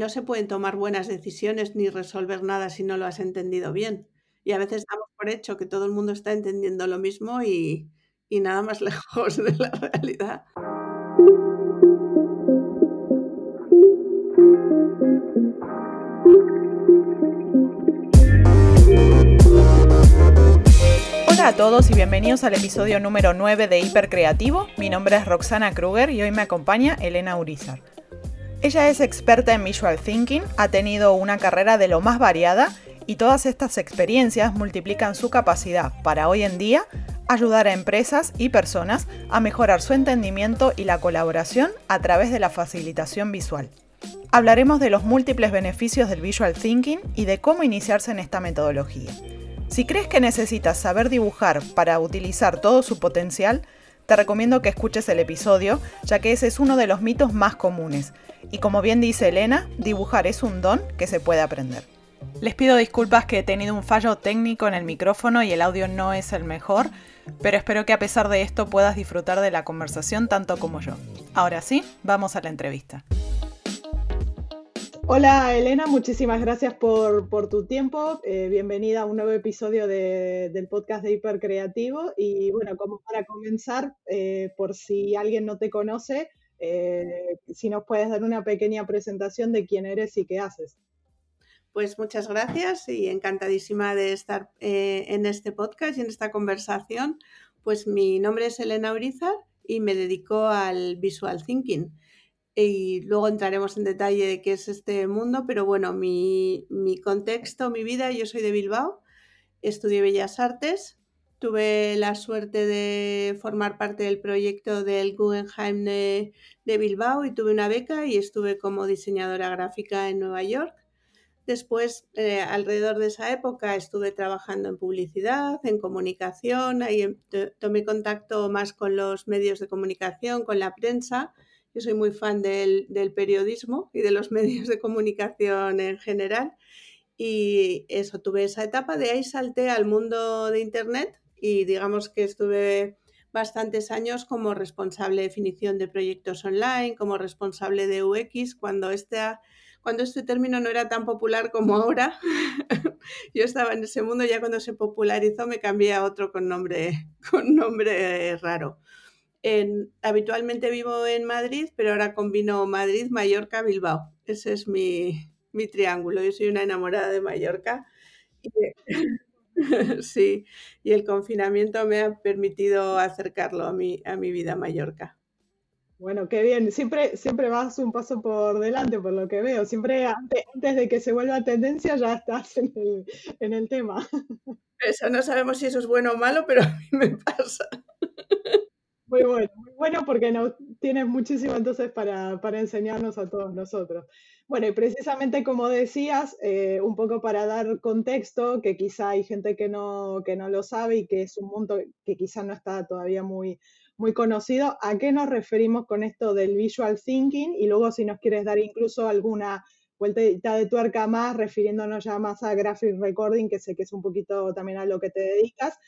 no se pueden tomar buenas decisiones ni resolver nada si no lo has entendido bien. Y a veces damos por hecho que todo el mundo está entendiendo lo mismo y, y nada más lejos de la realidad. Hola a todos y bienvenidos al episodio número 9 de Hipercreativo. Mi nombre es Roxana Kruger y hoy me acompaña Elena Urizar. Ella es experta en Visual Thinking, ha tenido una carrera de lo más variada y todas estas experiencias multiplican su capacidad para hoy en día ayudar a empresas y personas a mejorar su entendimiento y la colaboración a través de la facilitación visual. Hablaremos de los múltiples beneficios del Visual Thinking y de cómo iniciarse en esta metodología. Si crees que necesitas saber dibujar para utilizar todo su potencial, te recomiendo que escuches el episodio, ya que ese es uno de los mitos más comunes. Y como bien dice Elena, dibujar es un don que se puede aprender. Les pido disculpas que he tenido un fallo técnico en el micrófono y el audio no es el mejor, pero espero que a pesar de esto puedas disfrutar de la conversación tanto como yo. Ahora sí, vamos a la entrevista. Hola Elena, muchísimas gracias por, tu tiempo. Eh, bienvenida a un nuevo episodio del podcast de Hipercreativo. Y bueno, como para comenzar, eh, por si alguien no te conoce, eh, si nos puedes dar una pequeña presentación de quién eres y qué haces. Pues muchas gracias y encantadísima de estar en este podcast y en esta conversación. Pues mi nombre es Elena Urizar y me dedico al visual thinking y luego entraremos en detalle de qué es este mundo, pero bueno, mi, contexto, mi vida, yo soy de Bilbao, estudié Bellas Artes, tuve la suerte de formar parte del proyecto del Guggenheim de, Bilbao y tuve una beca y estuve como diseñadora gráfica en Nueva York. Después, eh, alrededor de esa época, estuve trabajando en publicidad, en comunicación, ahí em, tomé contacto más con los medios de comunicación, con la prensa yo soy muy fan del, periodismo y de los medios de comunicación en general. Y eso, tuve esa etapa, de ahí salté al mundo de Internet y digamos que estuve bastantes años como responsable de definición de proyectos online, como responsable de UX, cuando este, cuando este término no era tan popular como ahora. Yo estaba en ese mundo, ya cuando se popularizó me cambié a otro con nombre, con nombre raro habitualmente vivo en Madrid, pero ahora combino Madrid, Mallorca, Bilbao. Ese es mi, triángulo. Yo soy una enamorada de Mallorca. sí, y el confinamiento me ha permitido acercarlo a mi, a mi vida Mallorca. Bueno, qué bien. Siempre, siempre vas un paso por delante, por lo que veo. Siempre antes, de que se vuelva tendencia ya estás en el, en el tema. Eso no sabemos si eso es bueno o malo, pero a mí me pasa. Muy bueno, muy bueno porque no, tienes muchísimo entonces para, enseñarnos a todos nosotros. Bueno, y precisamente como decías, eh, un poco para dar contexto, que quizá hay gente que no, que no lo sabe y que es un mundo que quizá no está todavía muy, muy conocido, ¿a qué nos referimos con esto del visual thinking? Y luego si nos quieres dar incluso alguna vuelta de tuerca más, refiriéndonos ya más a graphic recording, que sé que es un poquito también a lo que te dedicas,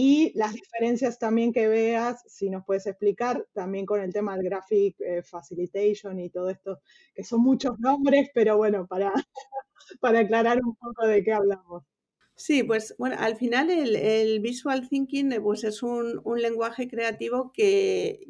y las diferencias también que veas, si nos puedes explicar, también con el tema del Graphic eh, Facilitation y todo esto, que son muchos nombres, pero bueno, para, para aclarar un poco de qué hablamos. Sí, pues bueno, al final el, el Visual Thinking eh, pues es un, un lenguaje creativo que,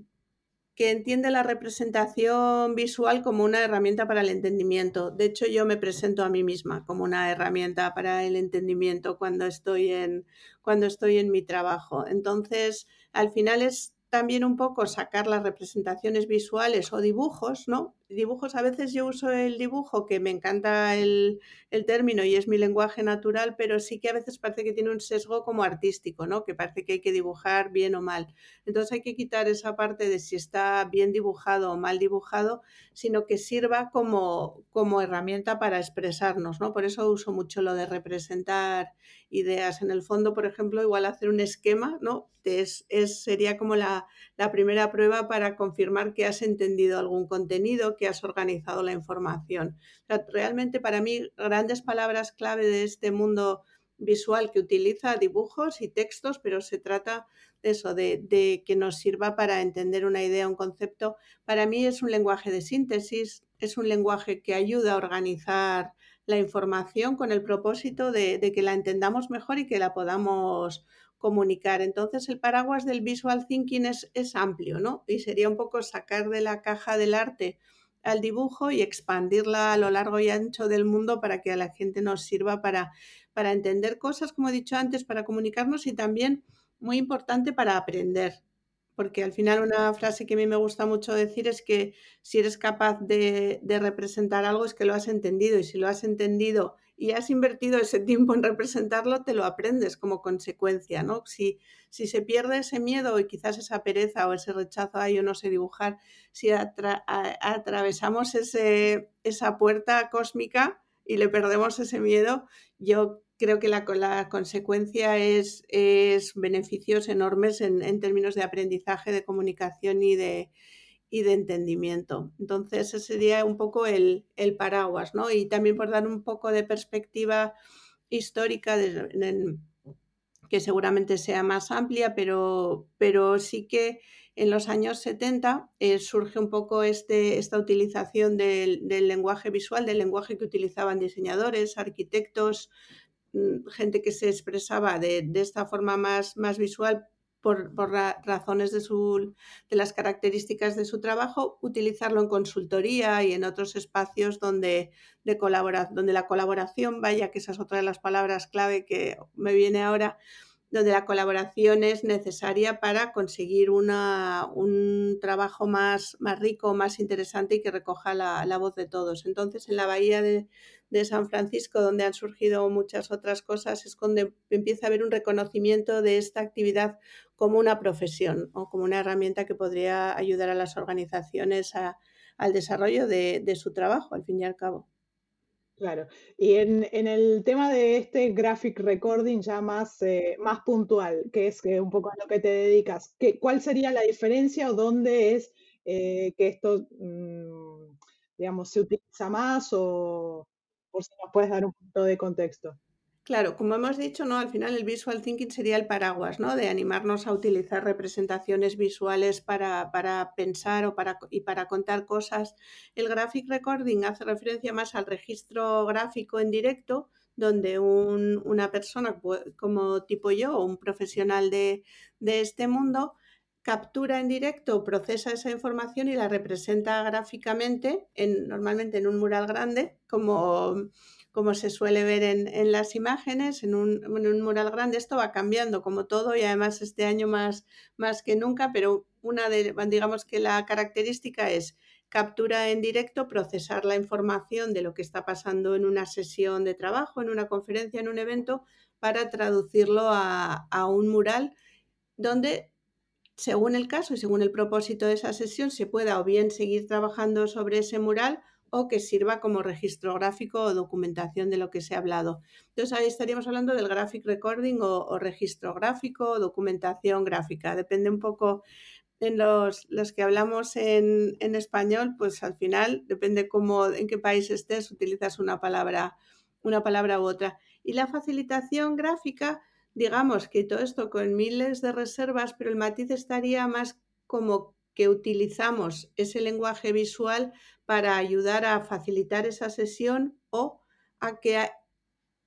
que entiende la representación visual como una herramienta para el entendimiento. De hecho, yo me presento a mí misma como una herramienta para el entendimiento cuando estoy en, cuando estoy en mi trabajo. Entonces, al final es también un poco sacar las representaciones visuales o dibujos, ¿no? Dibujos, a veces yo uso el dibujo, que me encanta el, término y es mi lenguaje natural, pero sí que a veces parece que tiene un sesgo como artístico, ¿no? Que parece que hay que dibujar bien o mal. Entonces hay que quitar esa parte de si está bien dibujado o mal dibujado, sino que sirva como, como herramienta para expresarnos, ¿no? Por eso uso mucho lo de representar ideas. En el fondo, por ejemplo, igual hacer un esquema, ¿no? Es, es, sería como la, la primera prueba para confirmar que has entendido algún contenido, que has organizado la información. realmente para mí grandes palabras clave de este mundo visual que utiliza dibujos y textos, pero se trata de eso, de, que nos sirva para entender una idea, un concepto. Para mí es un lenguaje de síntesis, es un lenguaje que ayuda a organizar la información con el propósito de, que la entendamos mejor y que la podamos comunicar. Entonces, el paraguas del visual thinking es, amplio, ¿no? Y sería un poco sacar de la caja del arte al dibujo y expandirla a lo largo y ancho del mundo para que a la gente nos sirva para, para entender cosas, como he dicho antes, para comunicarnos y también, muy importante, para aprender. Porque al final una frase que a mí me gusta mucho decir es que si eres capaz de, representar algo es que lo has entendido y si lo has entendido y has invertido ese tiempo en representarlo, te lo aprendes como consecuencia, ¿no? Si, si se pierde ese miedo y quizás esa pereza o ese rechazo, a yo no sé dibujar, si atravesamos ese, esa puerta cósmica y le perdemos ese miedo, yo creo que la, la consecuencia es, es, beneficios enormes en, términos de aprendizaje, de comunicación y de, y de entendimiento. Entonces, ese sería un poco el, el, paraguas, ¿no? Y también por dar un poco de perspectiva histórica, que seguramente sea más amplia, pero, pero sí que en los años 70 eh, surge un poco este, esta utilización del, del lenguaje visual, del lenguaje que utilizaban diseñadores, arquitectos, Mm, gente que se expresaba de, esta forma más, más visual por, razones de, su, de las características de su trabajo, utilizarlo en consultoría y en otros espacios donde, de donde la colaboración, vaya que esa es otra de las palabras clave que me viene ahora, donde la colaboración es necesaria para conseguir una, un trabajo más, más rico, más interesante y que recoja la, la voz de todos. Entonces, en la bahía de, de, San Francisco, donde han surgido muchas otras cosas, es donde empieza a haber un reconocimiento de esta actividad como una profesión o como una herramienta que podría ayudar a las organizaciones a, al desarrollo de, de su trabajo, al fin y al cabo. Claro. Y en, el tema de este graphic recording ya más, eh, más puntual, que es eh, un poco a lo que te dedicas, ¿qué, ¿cuál sería la diferencia o dónde es eh, que esto, mm, digamos, se utiliza más o por si nos puedes dar un punto de contexto? Claro, como hemos dicho, ¿no? Al final el visual thinking sería el paraguas, ¿no? De animarnos a utilizar representaciones visuales para, pensar o para, y para contar cosas. El graphic recording hace referencia más al registro gráfico en directo, donde una persona como tipo yo un profesional de, de este mundo captura en directo, procesa esa información y la representa gráficamente, en, normalmente en un mural grande, como como se suele ver en, las imágenes, en un, mural grande. Esto va cambiando como todo y además este año más, más que nunca, pero una de, digamos que la característica es captura en directo, procesar la información de lo que está pasando en una sesión de trabajo, en una conferencia, en un evento, para traducirlo a, a un mural donde según el caso y según el propósito de esa sesión, se pueda o bien seguir trabajando sobre ese mural o que sirva como registro gráfico o documentación de lo que se ha hablado. Entonces ahí estaríamos hablando del graphic recording o, registro gráfico o documentación gráfica. Depende un poco en los, los que hablamos en, en, español, pues al final depende en qué país estés, utilizas una palabra, una palabra u otra. Y la facilitación gráfica, digamos que todo esto con miles de reservas, pero el matiz estaría más como que utilizamos ese lenguaje visual para ayudar a facilitar esa sesión o a que,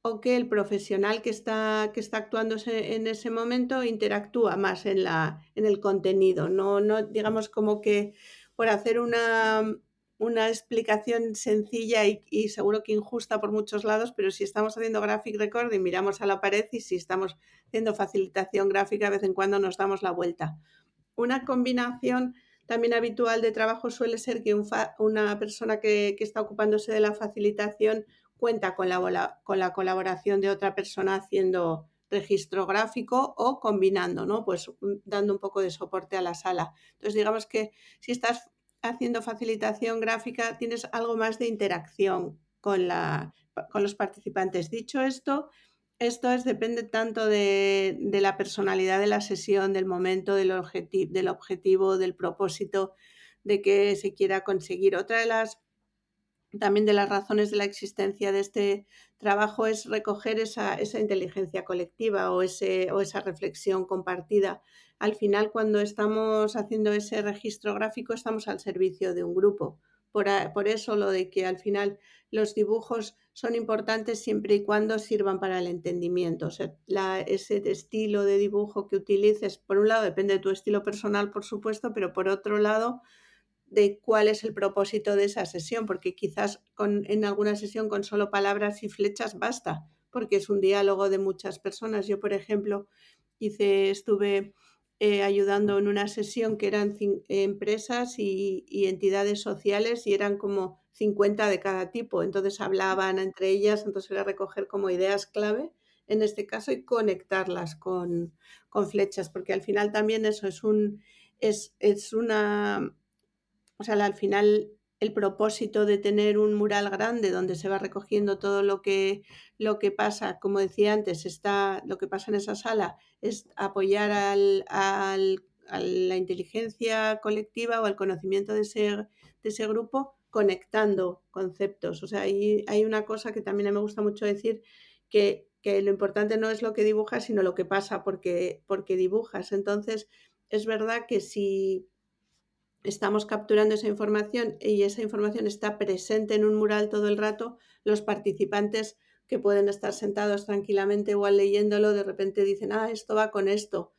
o que el profesional que está, que está actuando en ese momento interactúa más en, la, en el contenido. No, no digamos como que por hacer una, una explicación sencilla y, y, seguro que injusta por muchos lados, pero si estamos haciendo graphic recording, miramos a la pared y si estamos haciendo facilitación gráfica, de vez en cuando nos damos la vuelta. Una combinación también habitual de trabajo suele ser que una persona que, está ocupándose de la facilitación cuenta con la, con la colaboración de otra persona haciendo registro gráfico o combinando, ¿no? Pues mm, dando un poco de soporte a la sala. Entonces, digamos que si estás haciendo facilitación gráfica, tienes algo más de interacción con, la, con los participantes. Dicho esto, esto es, depende tanto de, la personalidad de la sesión, del momento, del, del objetivo, del propósito de que se quiera conseguir. Otra de las también de las razones de la existencia de este trabajo es recoger esa, esa inteligencia colectiva o, ese, o esa reflexión compartida. Al final, cuando estamos haciendo ese registro gráfico, estamos al servicio de un grupo por, por eso lo de que al final los dibujos son importantes siempre y cuando sirvan para el entendimiento. O sea, ese estilo de dibujo que utilices, por un lado, depende de tu estilo personal, por supuesto, pero por otro lado, de cuál es el propósito de esa sesión, porque quizás con, en alguna sesión con solo palabras y flechas basta, porque es un diálogo de muchas personas. Yo, por ejemplo, hice, estuve eh, ayudando en una sesión que eran empresas y, entidades sociales y eran como 50 de cada tipo. Entonces hablaban entre ellas, entonces era recoger como ideas clave en este caso y conectarlas con, flechas, porque al final también eso es un es, es una o sea, al final el propósito de tener un mural grande donde se va recogiendo todo lo que, lo que pasa, como decía antes, está, lo que pasa en esa sala es apoyar al, a la inteligencia colectiva o al conocimiento de ese, de ese grupo conectando conceptos. O sea, hay, hay una cosa que también me gusta mucho decir, que, que, lo importante no es lo que dibujas, sino lo que pasa porque, porque dibujas. Entonces, es verdad que si estamos capturando esa información y esa información está presente en un mural todo el rato, los participantes que pueden estar sentados tranquilamente igual leyéndolo, de repente dicen, ah, esto va con esto.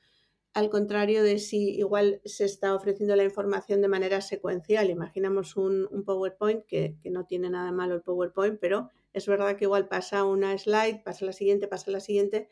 Al contrario de si igual se está ofreciendo la información de manera secuencial. Imaginamos un, PowerPoint, que, que, no tiene nada malo el PowerPoint, pero es verdad que igual pasa una slide, pasa la siguiente, pasa la siguiente,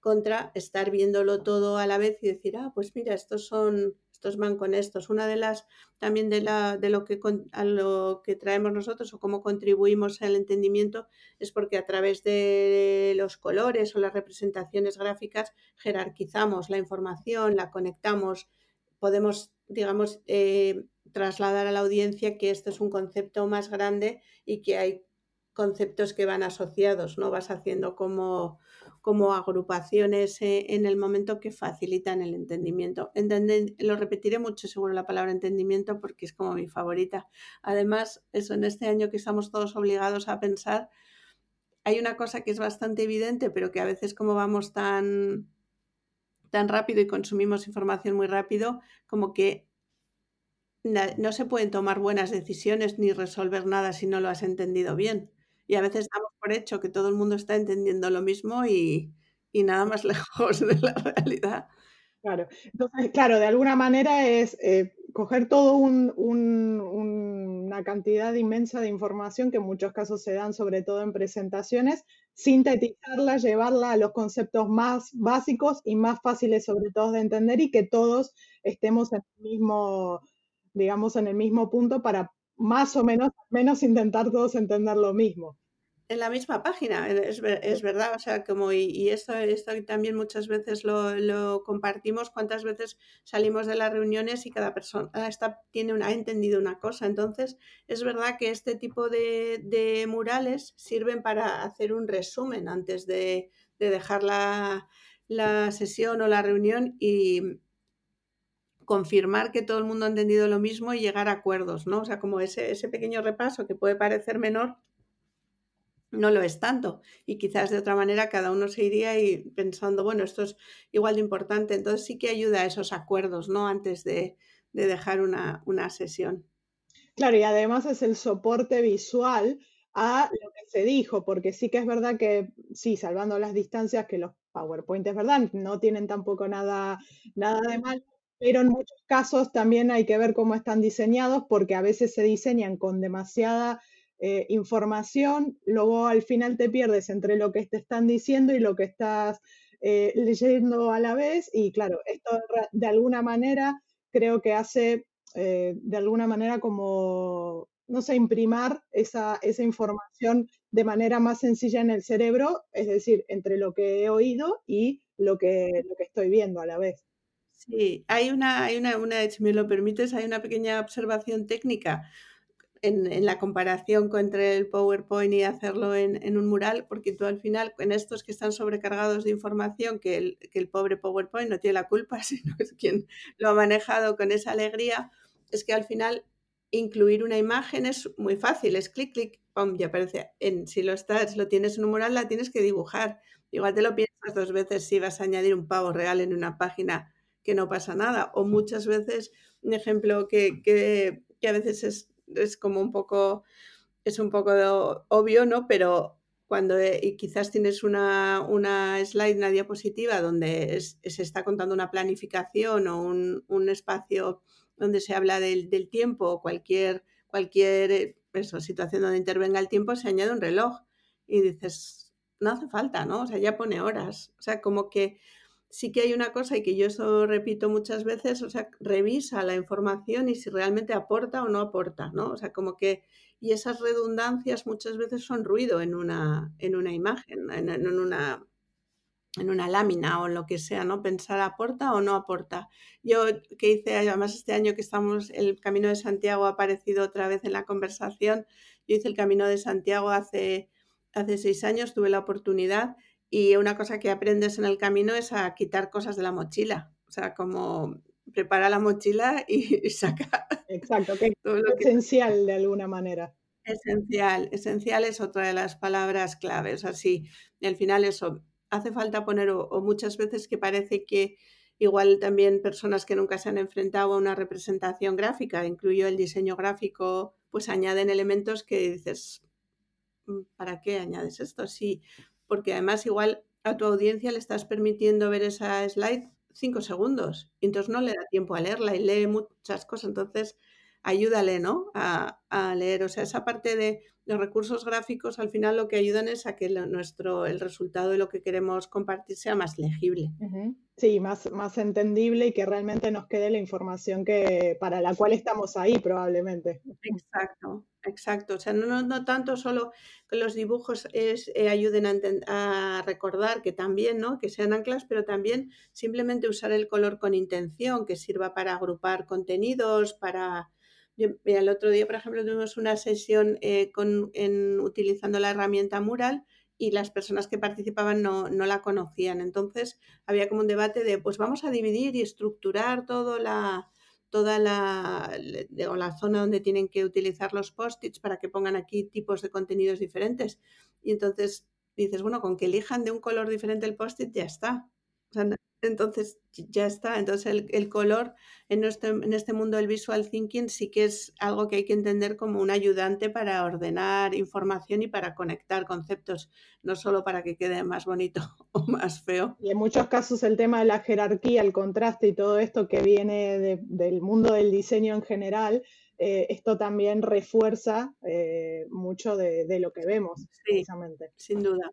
contra estar viéndolo todo a la vez y decir, ah, pues mira, estos son estos van con estos. Una de las también de, la, de lo, que, a lo que traemos nosotros o cómo contribuimos al entendimiento es porque a través de los colores o las representaciones gráficas jerarquizamos la información, la conectamos, podemos, digamos, eh, trasladar a la audiencia que esto es un concepto más grande y que hay conceptos que van asociados, ¿no? Vas haciendo como como agrupaciones eh, en el momento que facilitan el entendimiento. lo repetiré mucho seguro la palabra entendimiento porque es como mi favorita. Además, eso en este año que estamos todos obligados a pensar, hay una cosa que es bastante evidente, pero que a veces como vamos tan tan rápido y consumimos información muy rápido, como que no se pueden tomar buenas decisiones ni resolver nada si no lo has entendido bien. Y a veces damos por hecho que todo el mundo está entendiendo lo mismo y, nada más lejos de la realidad. Claro, entonces, claro, de alguna manera es eh, coger todo una cantidad inmensa de información que en muchos casos se dan, sobre todo en presentaciones, sintetizarla, llevarla a los conceptos más básicos y más fáciles, sobre todo, de entender y que todos estemos en el mismo, digamos, en el mismo punto para más o menos, menos intentar todos entender lo mismo. En la misma página, es, es verdad, o sea, como y, esto, esto también muchas veces lo, lo, compartimos, cuántas veces salimos de las reuniones y cada persona está, tiene una, ha entendido una cosa. Entonces, es verdad que este tipo de, de murales sirven para hacer un resumen antes de, de dejar la, la sesión o la reunión y, confirmar que todo el mundo ha entendido lo mismo y llegar a acuerdos, ¿no? O sea, como ese, ese pequeño repaso que puede parecer menor, no lo es tanto. Y quizás de otra manera cada uno se iría y pensando, bueno, esto es igual de importante. Entonces sí que ayuda a esos acuerdos, ¿no? Antes de, de dejar una, una, sesión. Claro, y además es el soporte visual a lo que se dijo, porque sí que es verdad que, sí, salvando las distancias, que los PowerPoint es verdad, no tienen tampoco nada, nada de mal, pero en muchos casos también hay que ver cómo están diseñados porque a veces se diseñan con demasiada eh, información, luego al final te pierdes entre lo que te están diciendo y lo que estás eh, leyendo a la vez y claro, esto de alguna manera creo que hace eh, de alguna manera como, no sé, imprimar esa, esa información de manera más sencilla en el cerebro, es decir, entre lo que he oído y lo que, lo que estoy viendo a la vez. Sí, hay una, hay una, una, si me lo permites, hay una pequeña observación técnica en, en la comparación entre el PowerPoint y hacerlo en, en, un mural, porque tú al final, en estos que están sobrecargados de información, que el, que el pobre PowerPoint no tiene la culpa, sino es quien lo ha manejado con esa alegría, es que al final incluir una imagen es muy fácil, es clic, clic, pum, ya aparece. En, si lo estás, lo tienes en un mural, la tienes que dibujar. Igual te lo piensas dos veces si vas a añadir un pavo real en una página que no pasa nada. O muchas veces, un ejemplo que, que, que a veces es es como un poco, es un poco obvio, ¿no? Pero cuando eh, y quizás tienes una, una, slide, una diapositiva donde se está contando una planificación o un, un espacio donde se habla del, del, tiempo o cualquier, cualquier eh, eso, situación donde intervenga el tiempo, se añade un reloj y dices, no hace falta, ¿no? O sea, ya pone horas. O sea, como que sí que hay una cosa y que yo eso repito muchas veces, o sea, revisa la información y si realmente aporta o no aporta, ¿no? O sea, como que, y esas redundancias muchas veces son ruido en una, en una imagen, en, una en una lámina o en lo que sea, ¿no? Pensar aporta o no aporta. Yo que hice, además este año que estamos, el Camino de Santiago ha aparecido otra vez en la conversación, yo hice el Camino de Santiago hace, hace seis años, tuve la oportunidad y una cosa que aprendes en el camino es a quitar cosas de la mochila. O sea, como prepara la mochila y, saca. Exacto, que es esencial de alguna manera. Esencial, esencial es otra de las palabras claves. Así, al final eso, hace falta poner, o, muchas veces que parece que igual también personas que nunca se han enfrentado a una representación gráfica, incluyo el diseño gráfico, pues añaden elementos que dices, mm, ¿para qué añades esto? Sí, porque además igual a tu audiencia le estás permitiendo ver esa slide cinco segundos, y entonces no le da tiempo a leerla y lee muchas cosas, entonces ayúdale, ¿no? A, leer, o sea, esa parte de los recursos gráficos al final lo que ayudan es a que nuestro, el resultado de lo que queremos compartir sea más legible. Sí, más, más entendible y que realmente nos quede la información que, para la cual estamos ahí probablemente. Exacto, exacto. O sea, no, no tanto solo que los dibujos es, eh, ayuden a, a, recordar que también, ¿no? Que sean anclas, pero también simplemente usar el color con intención, que sirva para agrupar contenidos, para... el otro día, por ejemplo, tuvimos una sesión eh, con, en, utilizando la herramienta Mural y las personas que participaban no, no, la conocían. Entonces había como un debate de, pues vamos a dividir y estructurar todo la, toda la, la zona donde tienen que utilizar los post-its para que pongan aquí tipos de contenidos diferentes. Y entonces dices, bueno, con que elijan de un color diferente el post-it ya está. Entonces ya está. Entonces el, color en, en este mundo del visual thinking sí que es algo que hay que entender como un ayudante para ordenar información y para conectar conceptos, no solo para que quede más bonito o más feo. Y en muchos casos el tema de la jerarquía, el contraste y todo esto que viene del mundo del diseño en general, eh, esto también refuerza eh, mucho de, lo que vemos, precisamente. Sin duda.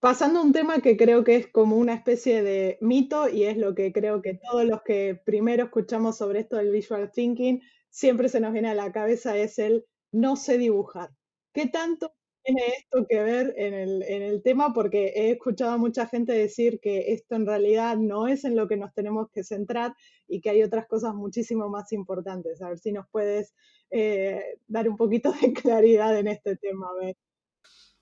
Pasando a un tema que creo que es como una especie de mito y es lo que creo que todos los que primero escuchamos sobre esto del visual thinking siempre se nos viene a la cabeza es el no sé dibujar. ¿Qué tanto tiene esto que ver en el, en el tema? Porque he escuchado a mucha gente decir que esto en realidad no es en lo que nos tenemos que centrar y que hay otras cosas muchísimo más importantes. A ver si nos puedes eh, dar un poquito de claridad en este tema.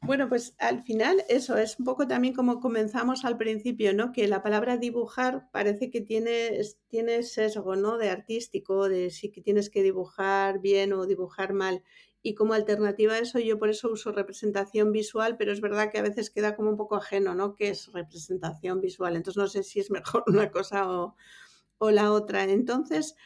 Bueno, pues al final eso es un poco también como comenzamos al principio, ¿no? Que la palabra dibujar parece que tiene, tiene sesgo, ¿no? De artístico, de si que tienes que dibujar bien o dibujar mal. Y como alternativa a eso, yo por eso uso representación visual, pero es verdad que a veces queda como un poco ajeno, ¿no? ¿Qué es representación visual? Entonces no sé si es mejor una cosa o, o la otra. Entonces,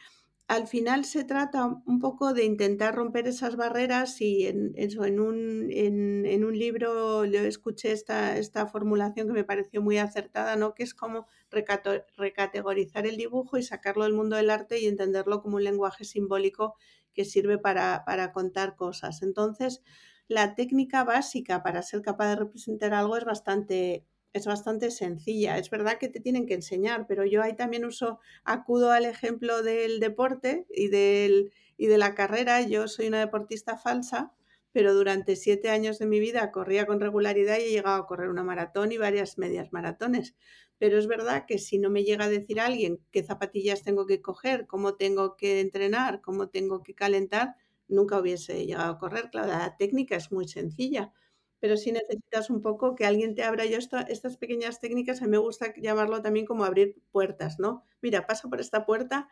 al final se trata un poco de intentar romper esas barreras y en, eso, en, un, en, un libro yo escuché esta, esta formulación que me pareció muy acertada, ¿no? que es como recategorizar el dibujo y sacarlo del mundo del arte y entenderlo como un lenguaje simbólico que sirve para, para contar cosas. Entonces, la técnica básica para ser capaz de representar algo es bastante es bastante sencilla. Es verdad que te tienen que enseñar, pero yo ahí también uso, acudo al ejemplo del deporte y, del, y de la carrera. Yo soy una deportista falsa, pero durante siete años de mi vida corría con regularidad y he llegado a correr una maratón y varias medias maratones. Pero es verdad que si no me llega a decir alguien qué zapatillas tengo que coger, cómo tengo que entrenar, cómo tengo que calentar, nunca hubiese llegado a correr. Claro, la técnica es muy sencilla pero sí necesitas un poco que alguien te abra. Yo estas pequeñas técnicas, a mí me gusta llamarlo también como abrir puertas, ¿no? Mira, pasa por esta puerta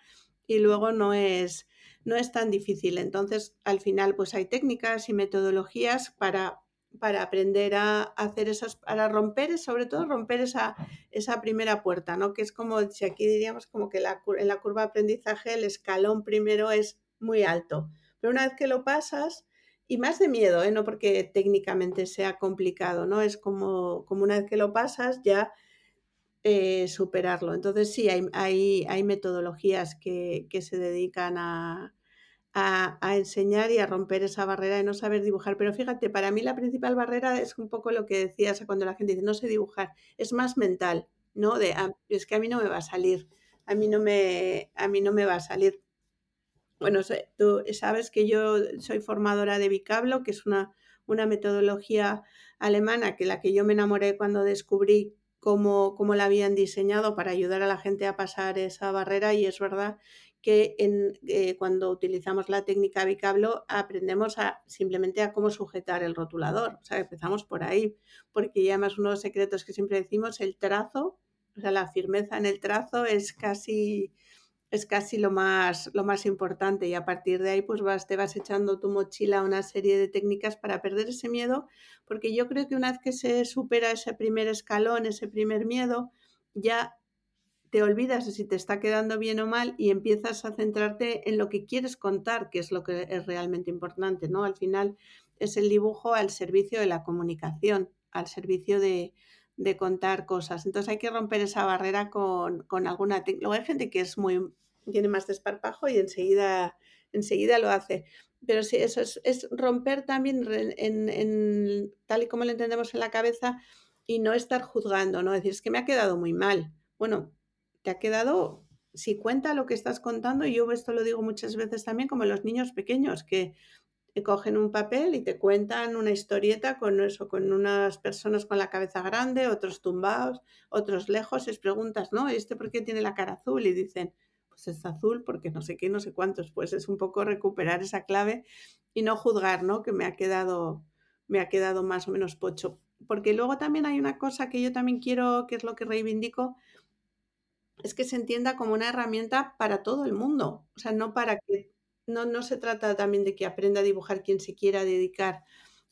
y luego no es, no es tan difícil. Entonces, al final, pues hay técnicas y metodologías para, para aprender a hacer esas, para romper, sobre todo romper esa, esa primera puerta, ¿no? Que es como, si aquí diríamos como que la, en la curva de aprendizaje el escalón primero es muy alto pero una vez que lo pasas, y más de miedo, ¿eh? no porque técnicamente sea complicado, ¿no? Es como, como una vez que lo pasas ya eh, superarlo. Entonces sí, hay, hay, hay metodologías que, que se dedican a, a, a, enseñar y a romper esa barrera de no saber dibujar. Pero fíjate, para mí la principal barrera es un poco lo que decías cuando la gente dice no sé dibujar, es más mental, ¿no? De ah, es que a mí no me va a salir, a mí no me, a mí no me va a salir. Bueno, tú sabes que yo soy formadora de Bicablo, que es una, una metodología alemana que la que yo me enamoré cuando descubrí cómo, cómo la habían diseñado para ayudar a la gente a pasar esa barrera y es verdad que en, eh, cuando utilizamos la técnica bicablo aprendemos a simplemente a cómo sujetar el rotulador. O sea, empezamos por ahí, porque ya más uno de los secretos que siempre decimos, el trazo, o sea, la firmeza en el trazo es casi es casi lo más, lo más importante y a partir de ahí pues vas, te vas echando tu mochila una serie de técnicas para perder ese miedo, porque yo creo que una vez que se supera ese primer escalón, ese primer miedo, ya te olvidas de si te está quedando bien o mal y empiezas a centrarte en lo que quieres contar, que es lo que es realmente importante, ¿no? Al final es el dibujo al servicio de la comunicación, al servicio de, de contar cosas. Entonces hay que romper esa barrera con, con alguna Luego hay gente que es muy, tiene más desparpajo y enseguida, enseguida lo hace. Pero sí, eso es, es romper también en, en, tal y como lo entendemos en la cabeza y no estar juzgando, ¿no? Decir, es que me ha quedado muy mal. Bueno, te ha quedado, si cuenta lo que estás contando, y yo esto lo digo muchas veces también, como los niños pequeños, que cogen un papel y te cuentan una historieta con eso, con unas personas con la cabeza grande, otros tumbados, otros lejos, les preguntas, ¿no? ¿Este por qué tiene la cara azul? Y dicen, pues es azul porque no sé qué, no sé cuántos, pues es un poco recuperar esa clave y no juzgar, ¿no? Que me ha quedado, me ha quedado más o menos pocho. Porque luego también hay una cosa que yo también quiero, que es lo que reivindico, es que se entienda como una herramienta para todo el mundo. O sea, no para que no, no se trata también de que aprenda a dibujar quien se quiera dedicar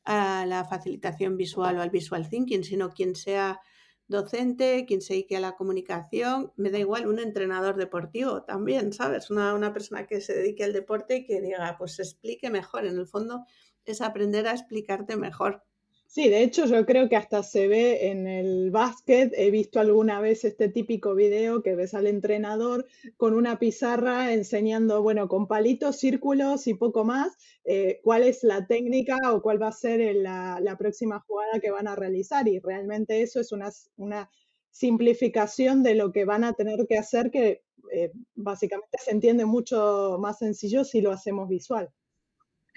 a la facilitación visual o al visual thinking, sino quien sea docente, quien se dedique a la comunicación, me da igual, un entrenador deportivo también, ¿sabes? Una, una persona que se dedique al deporte y que diga, pues explique mejor. En el fondo es aprender a explicarte mejor. Sí, de hecho yo creo que hasta se ve en el básquet, he visto alguna vez este típico video que ves al entrenador con una pizarra enseñando, bueno, con palitos, círculos y poco más, eh, cuál es la técnica o cuál va a ser la, próxima jugada que van a realizar. Y realmente eso es una, simplificación de lo que van a tener que hacer que eh, básicamente se entiende mucho más sencillo si lo hacemos visual.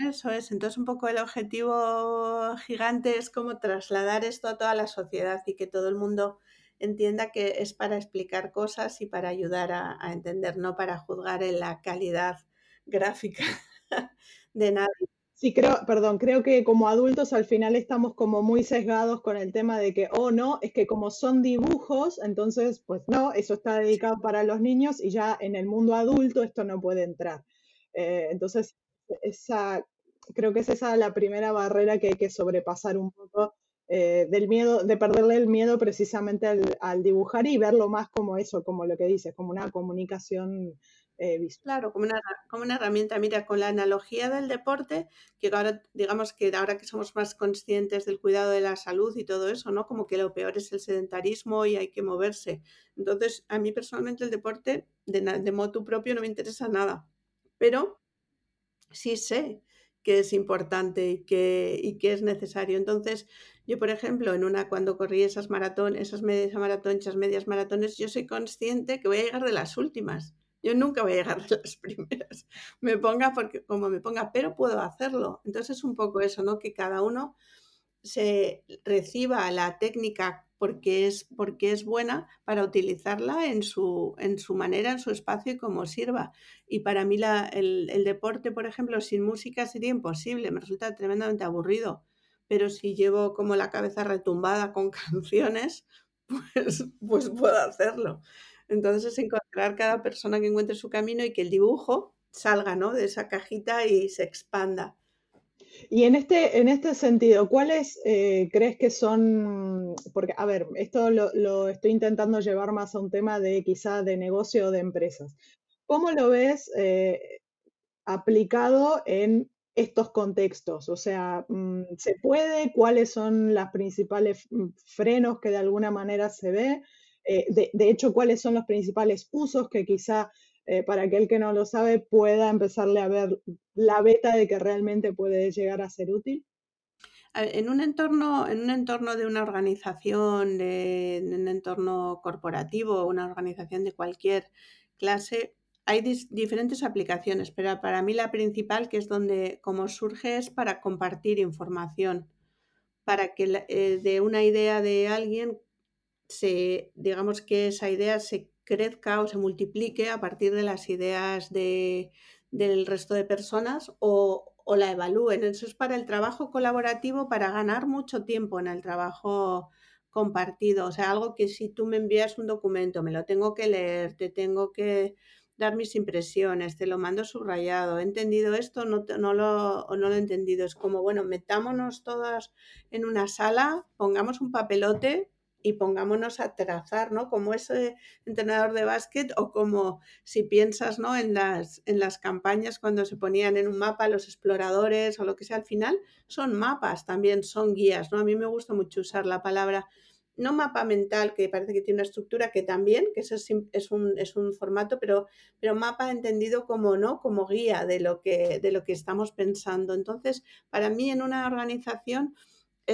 Eso es, entonces un poco el objetivo gigante es como trasladar esto a toda la sociedad y que todo el mundo entienda que es para explicar cosas y para ayudar a, entender, no para juzgar en la calidad gráfica de nadie. Sí, creo, perdón, creo que como adultos al final estamos como muy sesgados con el tema de que, oh no, es que como son dibujos, entonces, pues no, eso está dedicado para los niños y ya en el mundo adulto esto no puede entrar. Eh, entonces, esa, creo que es esa la primera barrera que hay que sobrepasar un poco eh, del miedo, de perderle el miedo precisamente al, dibujar y verlo más como eso, como lo que dices, como una comunicación eh, visual. Claro, como una, como una herramienta. Mira, con la analogía del deporte, que ahora, digamos que ahora que somos más conscientes del cuidado de la salud y todo eso, ¿no? Como que lo peor es el sedentarismo y hay que moverse. Entonces, a mí personalmente el deporte de, de modo propio no me interesa nada. Pero sí sé que es importante y que, y que es necesario. Entonces, yo, por ejemplo, en una, cuando corrí esas maratones, esas medias maratones, esas medias maratones, yo soy consciente que voy a llegar de las últimas. Yo nunca voy a llegar de las primeras. Me ponga porque, como me ponga, pero puedo hacerlo. Entonces es un poco eso, ¿no? Que cada uno se reciba la técnica porque es, porque es buena para utilizarla en su, en su manera, en su espacio y como sirva. Y para mí la, el, deporte, por ejemplo, sin música sería imposible, me resulta tremendamente aburrido. Pero si llevo como la cabeza retumbada con canciones, pues, pues puedo hacerlo. Entonces es encontrar cada persona que encuentre su camino y que el dibujo salga ¿no? de esa cajita y se expanda. Y en este, en este sentido, ¿cuáles eh, crees que son, porque, a ver, esto lo, estoy intentando llevar más a un tema de quizá de negocio o de empresas. ¿Cómo lo ves? Eh, aplicado en estos contextos? O sea, mm, ¿se puede? ¿Cuáles son los principales mm, frenos que de alguna manera se ve? Eh, de, hecho, ¿cuáles son los principales usos que quizá eh, para aquel que no lo sabe pueda empezarle a ver la beta de que realmente puede llegar a ser útil? En un entorno, en un entorno de una organización, en un entorno corporativo, una organización de cualquier clase, hay diferentes aplicaciones, pero para mí la principal, que es donde como surge, es para compartir información, para que eh, de una idea de alguien se, digamos que esa idea se crezca o se multiplique a partir de las ideas de, del resto de personas o, o la evalúen. Eso es para el trabajo colaborativo, para ganar mucho tiempo en el trabajo compartido. O sea, algo que si tú me envías un documento, me lo tengo que leer, te tengo que dar mis impresiones, te lo mando subrayado, he entendido esto, no, no, lo, no lo he entendido. Es como, bueno, metámonos todas en una sala, pongamos un papelote y pongámonos a trazar, ¿no? Como ese entrenador de básquet o como si piensas, ¿no? En las, en las campañas cuando se ponían en un mapa los exploradores o lo que sea, al final son mapas, también son guías, ¿no? A mí me gusta mucho usar la palabra no mapa mental, que parece que tiene una estructura, que también, que eso es, es, un, es un, formato, pero, pero mapa entendido como, ¿no? como guía de lo, que, de lo que estamos pensando. Entonces, para mí en una organización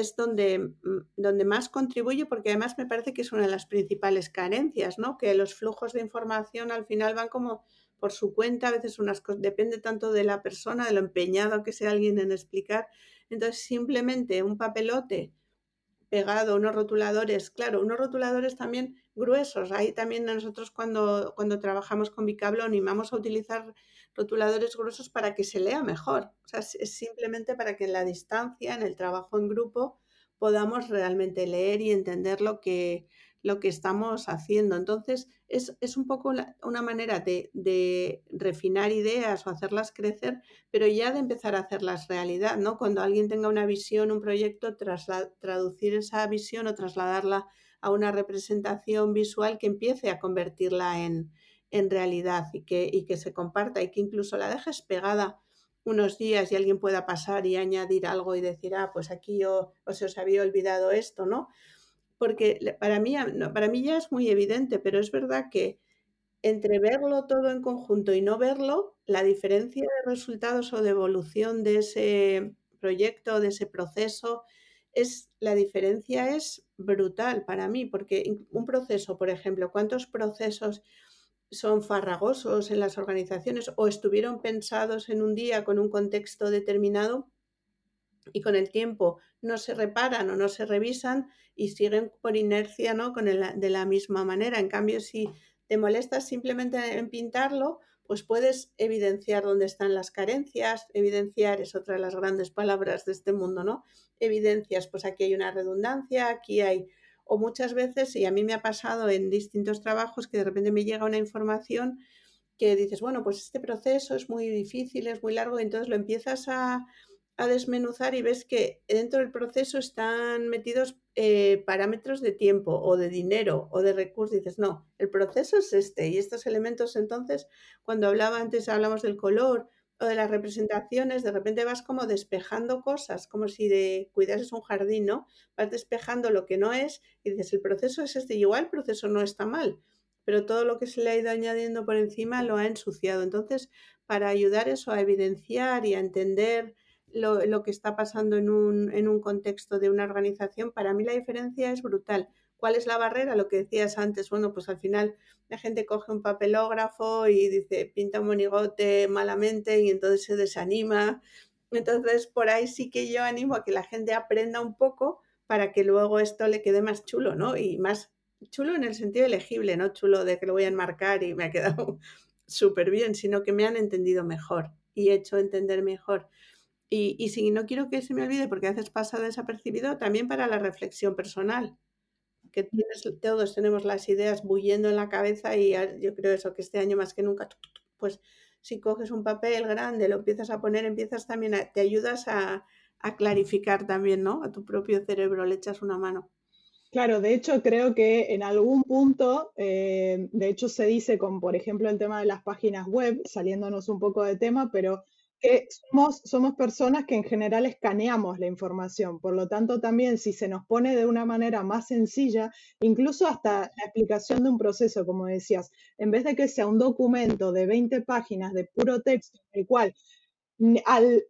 es donde, mm, donde más contribuye, porque además me parece que es una de las principales carencias, ¿no? que los flujos de información al final van como por su cuenta, a veces unas cosas, depende tanto de la persona, de lo empeñado que sea alguien en explicar. Entonces, simplemente un papelote pegado, unos rotuladores, claro, unos rotuladores también gruesos. Ahí también nosotros cuando, cuando trabajamos con Bicablo animamos a utilizar rotuladores gruesos para que se lea mejor. O sea, es simplemente para que en la distancia, en el trabajo en grupo, podamos realmente leer y entender lo que, lo que estamos haciendo. Entonces, es, un poco una, manera de, refinar ideas o hacerlas crecer, pero ya de empezar a hacerlas realidad, ¿no? Cuando alguien tenga una visión, un proyecto, traducir esa visión o trasladarla a una representación visual que empiece a convertirla en, realidad y que, y que se comparta y que incluso la dejes pegada unos días y alguien pueda pasar y añadir algo y decir, ah, pues aquí yo o os había olvidado esto, ¿no? porque para mí, para mí ya es muy evidente, pero es verdad que entre verlo todo en conjunto y no verlo, la diferencia de resultados o de evolución de ese proyecto, de ese proceso, es, la diferencia es brutal para mí, porque un proceso, por ejemplo, ¿cuántos procesos son farragosos en las organizaciones o estuvieron pensados en un día con un contexto determinado y con el tiempo no se reparan o no se revisan y siguen por inercia ¿no? con de la misma manera. En cambio, si te molestas simplemente en pintarlo, pues puedes evidenciar dónde están las carencias, evidenciar es otra de las grandes palabras de este mundo, ¿no? Evidencias, pues aquí hay una redundancia, aquí hay, o muchas veces, y a mí me ha pasado en distintos trabajos que de repente me llega una información que dices, bueno, pues este proceso es muy difícil, es muy largo, y entonces lo empiezas a, a desmenuzar y ves que dentro del proceso están metidos eh, parámetros de tiempo o de dinero o de recursos. Dices, no, el proceso es este y estos elementos entonces, cuando hablaba antes, hablamos del color o de las representaciones, de repente vas como despejando cosas, como si de cuidases un jardín, ¿no? Vas despejando lo que no es y dices, el proceso es este, igual el proceso no está mal, pero todo lo que se le ha ido añadiendo por encima lo ha ensuciado. Entonces, para ayudar eso a evidenciar y a entender lo, que está pasando en un, en un contexto de una organización, para mí la diferencia es brutal. ¿Cuál es la barrera? Lo que decías antes, bueno, pues al final la gente coge un papelógrafo y dice, pinta un monigote malamente y entonces se desanima. Entonces, por ahí sí que yo animo a que la gente aprenda un poco para que luego esto le quede más chulo, ¿no? Y más chulo en el sentido elegible, no chulo de que lo voy a enmarcar y me ha quedado súper bien, sino que me han entendido mejor y hecho entender mejor. Y, si no quiero que se me olvide, porque a veces pasa desapercibido, también para la reflexión personal, que tienes, todos tenemos las ideas bullendo en la cabeza y yo creo eso, que este año más que nunca, pues si coges un papel grande, lo empiezas a poner, empiezas también, te ayudas a, a clarificar también, ¿no? A tu propio cerebro, le echas una mano. Claro, de hecho creo que en algún punto, eh, de hecho se dice con, por ejemplo, el tema de las páginas web, saliéndonos un poco de tema, pero que somos, somos personas que en general escaneamos la información. Por lo tanto, también si se nos pone de una manera más sencilla, incluso hasta la explicación de un proceso, como decías, en vez de que sea un documento de 20 páginas de puro texto, el cual al,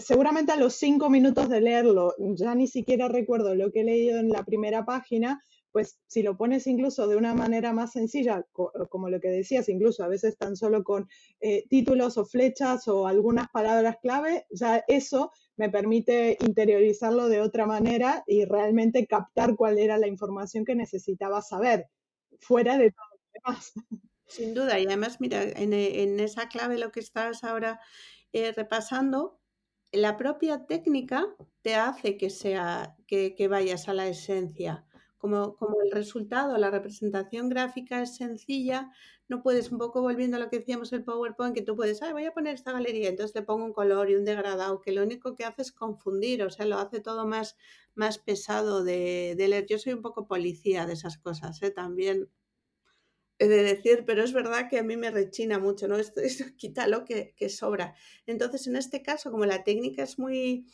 seguramente a los cinco minutos de leerlo, ya ni siquiera recuerdo lo que he leído en la primera página, pues si lo pones incluso de una manera más sencilla, como lo que decías, incluso a veces tan solo con eh, títulos o flechas o algunas palabras clave, ya eso me permite interiorizarlo de otra manera y realmente captar cuál era la información que necesitaba saber, fuera de todo lo demás. Sin duda, y además, mira, en, esa clave lo que estás ahora eh, repasando, la propia técnica te hace que, sea, que, vayas a la esencia. Como, como, el resultado, la representación gráfica es sencilla, no puedes, un poco volviendo a lo que decíamos el PowerPoint, que tú puedes, ah, voy a poner esta galería, entonces le pongo un color y un degradado, que lo único que hace es confundir, o sea, lo hace todo más, más pesado de, de leer. Yo soy un poco policía de esas cosas, ¿eh? también de decir, pero es verdad que a mí me rechina mucho, ¿no? Esto, esto quita lo que, que, sobra. Entonces, en este caso, como la técnica es muy,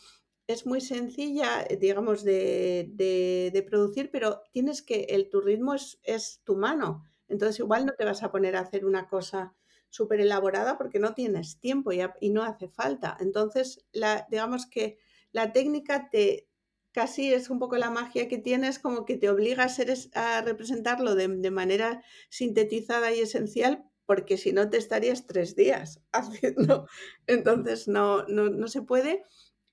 es muy sencilla, eh, digamos, de, de, de producir, pero tienes que, el, tu ritmo es, es, tu mano. Entonces, igual no te vas a poner a hacer una cosa súper elaborada porque no tienes tiempo y, no hace falta. Entonces, la, digamos que la técnica te, casi es un poco la magia que tienes, como que te obliga a, ser, a representarlo de, manera sintetizada y esencial, porque si no te estarías tres días haciendo. Entonces no, no, se puede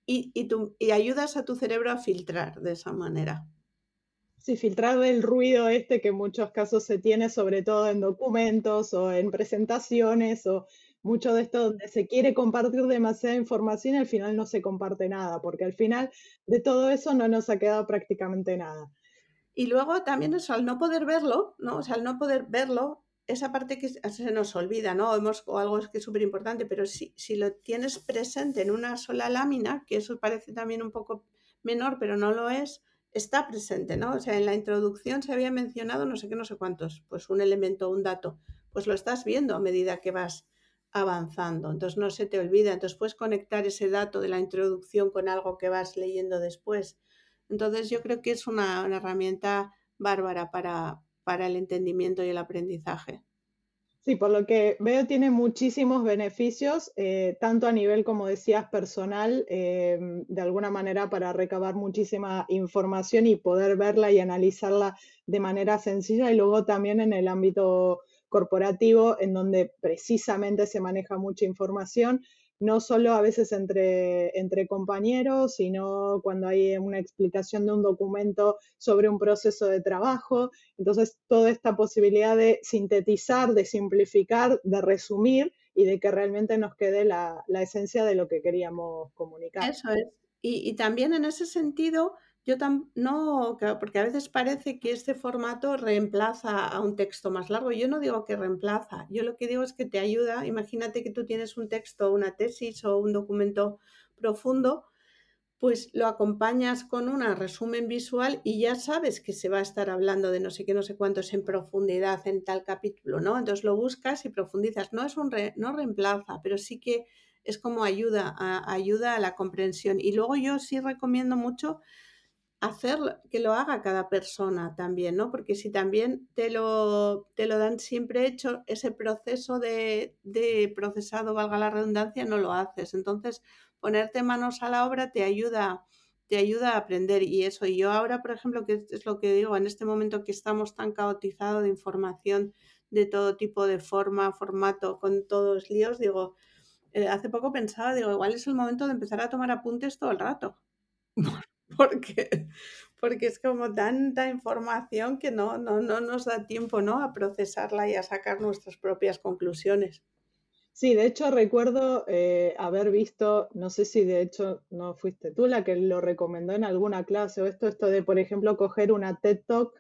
y, y, y ayudas a tu cerebro a filtrar de esa manera. Sí, filtrar el ruido este que en muchos casos se tiene, sobre todo en documentos o en presentaciones o mucho de esto donde se quiere compartir demasiada información y al final no se comparte nada, porque al final de todo eso no nos ha quedado prácticamente nada. Y luego también eso, al no poder verlo, ¿no? O sea, al no poder verlo, esa parte que se nos olvida, ¿no? Hemos, o algo que es súper importante, pero si, si lo tienes presente en una sola lámina, que eso parece también un poco menor, pero no lo es, está presente, ¿no? O sea, en la introducción se había mencionado no sé qué, no sé cuántos, pues un elemento, un dato, pues lo estás viendo a medida que vas avanzando. Entonces no se te olvida. Entonces puedes conectar ese dato de la introducción con algo que vas leyendo después. Entonces yo creo que es una, herramienta bárbara para, para el entendimiento y el aprendizaje. Sí, por lo que veo tiene muchísimos beneficios, eh, tanto a nivel, como decías, personal, eh, de alguna manera para recabar muchísima información y poder verla y analizarla de manera sencilla, y luego también en el ámbito corporativo en donde precisamente se maneja mucha información, no solo a veces entre, entre compañeros, sino cuando hay una explicación de un documento sobre un proceso de trabajo. Entonces, toda esta posibilidad de sintetizar, de simplificar, de resumir y de que realmente nos quede la, la esencia de lo que queríamos comunicar. Eso es. Y, y también en ese sentido, yo no, porque a veces parece que este formato reemplaza a un texto más largo. Yo no digo que reemplaza, yo lo que digo es que te ayuda. Imagínate que tú tienes un texto, una tesis o un documento profundo, pues lo acompañas con un resumen visual y ya sabes que se va a estar hablando de no sé qué, no sé cuántos en profundidad en tal capítulo, ¿no? Entonces lo buscas y profundizas. No es un no reemplaza, pero sí que es como ayuda ayuda a la comprensión. Y luego yo sí recomiendo mucho hacer que lo haga cada persona también, ¿no? Porque si también te lo, te lo dan siempre hecho, ese proceso de, de, procesado, valga la redundancia, no lo haces. Entonces, ponerte manos a la obra te ayuda, te ayuda a aprender. Y eso, y yo ahora, por ejemplo, que es lo que digo, en este momento que estamos tan caotizados de información de todo tipo de forma, formato, con todos líos, digo, eh, hace poco pensaba, digo, igual es el momento de empezar a tomar apuntes todo el rato. porque, porque es como tanta información que no, no, no nos da tiempo ¿no? a procesarla y a sacar nuestras propias conclusiones. Sí, de hecho recuerdo eh, haber visto, no sé si de hecho no fuiste tú la que lo recomendó en alguna clase o esto, esto de, por ejemplo, coger una TED Talk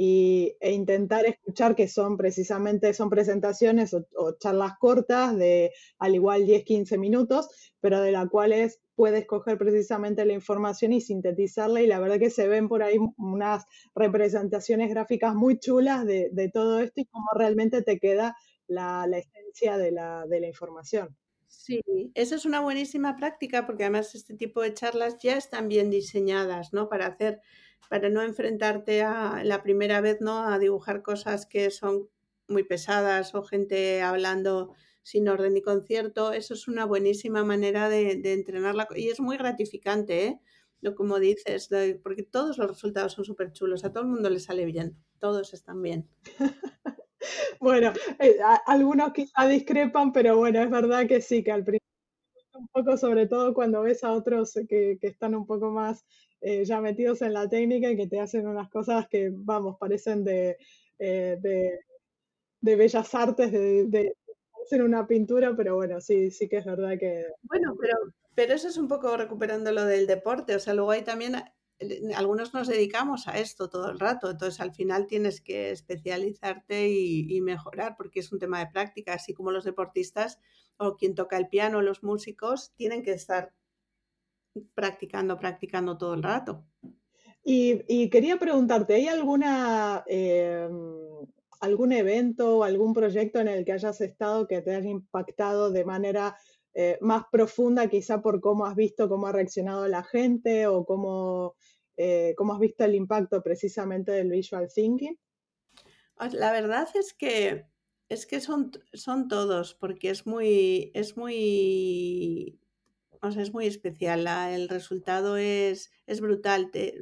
y, e intentar escuchar que son precisamente, son presentaciones o, charlas cortas de al igual 10, 15 minutos, pero de las cuales puedes coger precisamente la información y sintetizarla y la verdad que se ven por ahí unas representaciones gráficas muy chulas de, de todo esto y cómo realmente te queda la, la esencia de la, de la información. Sí, esa es una buenísima práctica porque además este tipo de charlas ya están bien diseñadas, ¿no? Para hacer para no enfrentarte a la primera vez, ¿no? A dibujar cosas que son muy pesadas o gente hablando sin orden ni concierto. Eso es una buenísima manera de, entrenarla y es muy gratificante, ¿eh? Lo como dices, porque todos los resultados son súper chulos, a todo el mundo le sale bien, todos están bien. bueno, eh, algunos quizá discrepan, pero bueno, es verdad que sí, que al principio un poco, sobre todo cuando ves a otros que están un poco más eh, ya metidos en la técnica y que te hacen unas cosas que, vamos, parecen de, eh, de, bellas artes, de, de hacer una pintura, pero bueno, sí, sí que es verdad que... Bueno, pero, pero eso es un poco recuperando lo del deporte, o sea, luego hay también eh, algunos nos dedicamos a esto todo el rato, entonces al final tienes que especializarte y, y, mejorar porque es un tema de práctica, así como los deportistas o quien toca el piano, los músicos, tienen que estar practicando, practicando todo el rato. Y, quería preguntarte, ¿hay alguna, eh, algún evento o algún proyecto en el que hayas estado que te haya impactado de manera eh, más profunda, quizá por cómo has visto cómo ha reaccionado la gente o cómo, eh, cómo has visto el impacto precisamente del visual thinking? La verdad es que es que son, son todos, porque es muy, es muy o sea, es muy especial. el resultado es, es brutal. Te,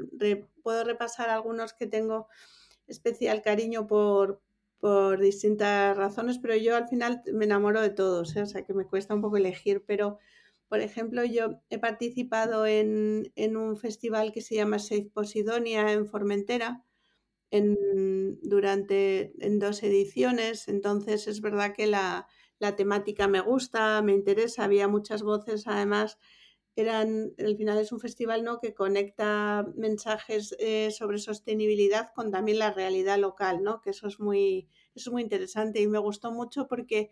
puedo repasar algunos que tengo especial cariño por, por distintas razones, pero yo al final me enamoro de todos, ¿eh? o sea que me cuesta un poco elegir, pero por ejemplo yo he participado en, en un festival que se llama Safe Posidonia en Formentera en, durante en dos ediciones, entonces es verdad que la, la temática me gusta, me interesa, había muchas voces, además eran, al final es un festival ¿no? que conecta mensajes eh, sobre sostenibilidad con también la realidad local, ¿no? que eso es muy, es muy interesante y me gustó mucho porque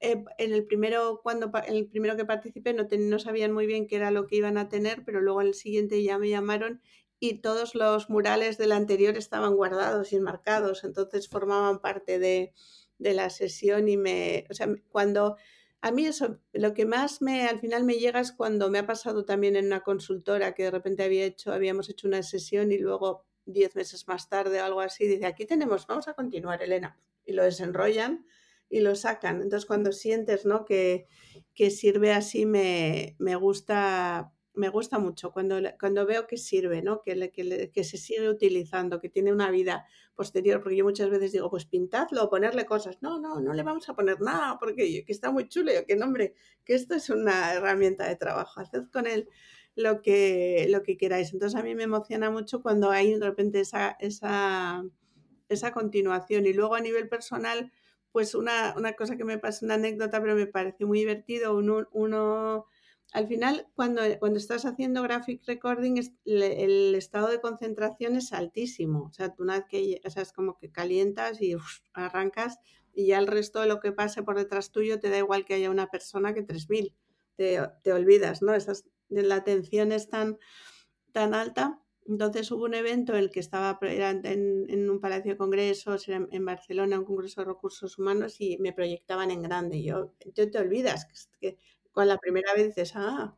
eh, en el primero, cuando en el primero que participé no, no sabían muy bien qué era lo que iban a tener, pero luego en el siguiente ya me llamaron y todos los murales del anterior estaban guardados y enmarcados, entonces formaban parte de, de la sesión y me, o sea, cuando a mí eso, lo que más me, al final me llega es cuando me ha pasado también en una consultora que de repente había hecho, habíamos hecho una sesión y luego diez meses más tarde o algo así, dice, aquí tenemos, vamos a continuar, Elena. Y lo desenrollan y lo sacan. Entonces cuando sientes, ¿no? Que, que sirve así, me, me gusta me gusta mucho cuando, cuando veo que sirve, ¿no? que, que, que, se sigue utilizando, que tiene una vida posterior, porque yo muchas veces digo, pues pintadlo o ponerle cosas. No, no, no le vamos a poner nada, porque que está muy chulo, que nombre, que esto es una herramienta de trabajo, haced con él lo que, lo que queráis. Entonces a mí me emociona mucho cuando hay de repente esa, esa, esa continuación. Y luego a nivel personal, pues una, una cosa que me pasa, una anécdota, pero me parece muy divertido, uno al final, cuando, cuando estás haciendo graphic recording, el, estado de concentración es altísimo. O sea, una vez que o es como que calientas y arrancas y ya el resto de lo que pase por detrás tuyo te da igual que haya una persona que 3.000. Te, te olvidas, ¿no? la atención es tan, tan alta. Entonces hubo un evento en el que estaba en, en, un palacio de congresos en, en, Barcelona, un congreso de recursos humanos, y me proyectaban en grande. Yo, yo te olvidas que, la primera vez dices, ah,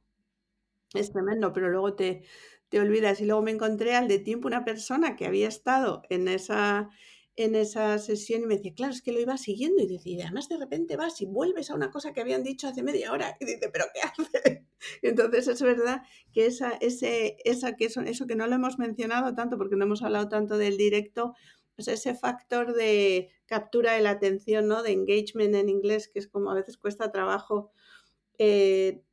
es tremendo, pero luego te, te olvidas. Y luego me encontré al de tiempo una persona que había estado en esa, en esa sesión y me decía, claro, es que lo iba siguiendo y decía, además de repente vas y vuelves a una cosa que habían dicho hace media hora y dice, pero ¿qué hace? entonces es verdad que esa, ese, esa, que eso, eso que no lo hemos mencionado tanto porque no hemos hablado tanto del directo, pues ese factor de captura de la atención, ¿no? De engagement en inglés, que es como a veces cuesta trabajo eh,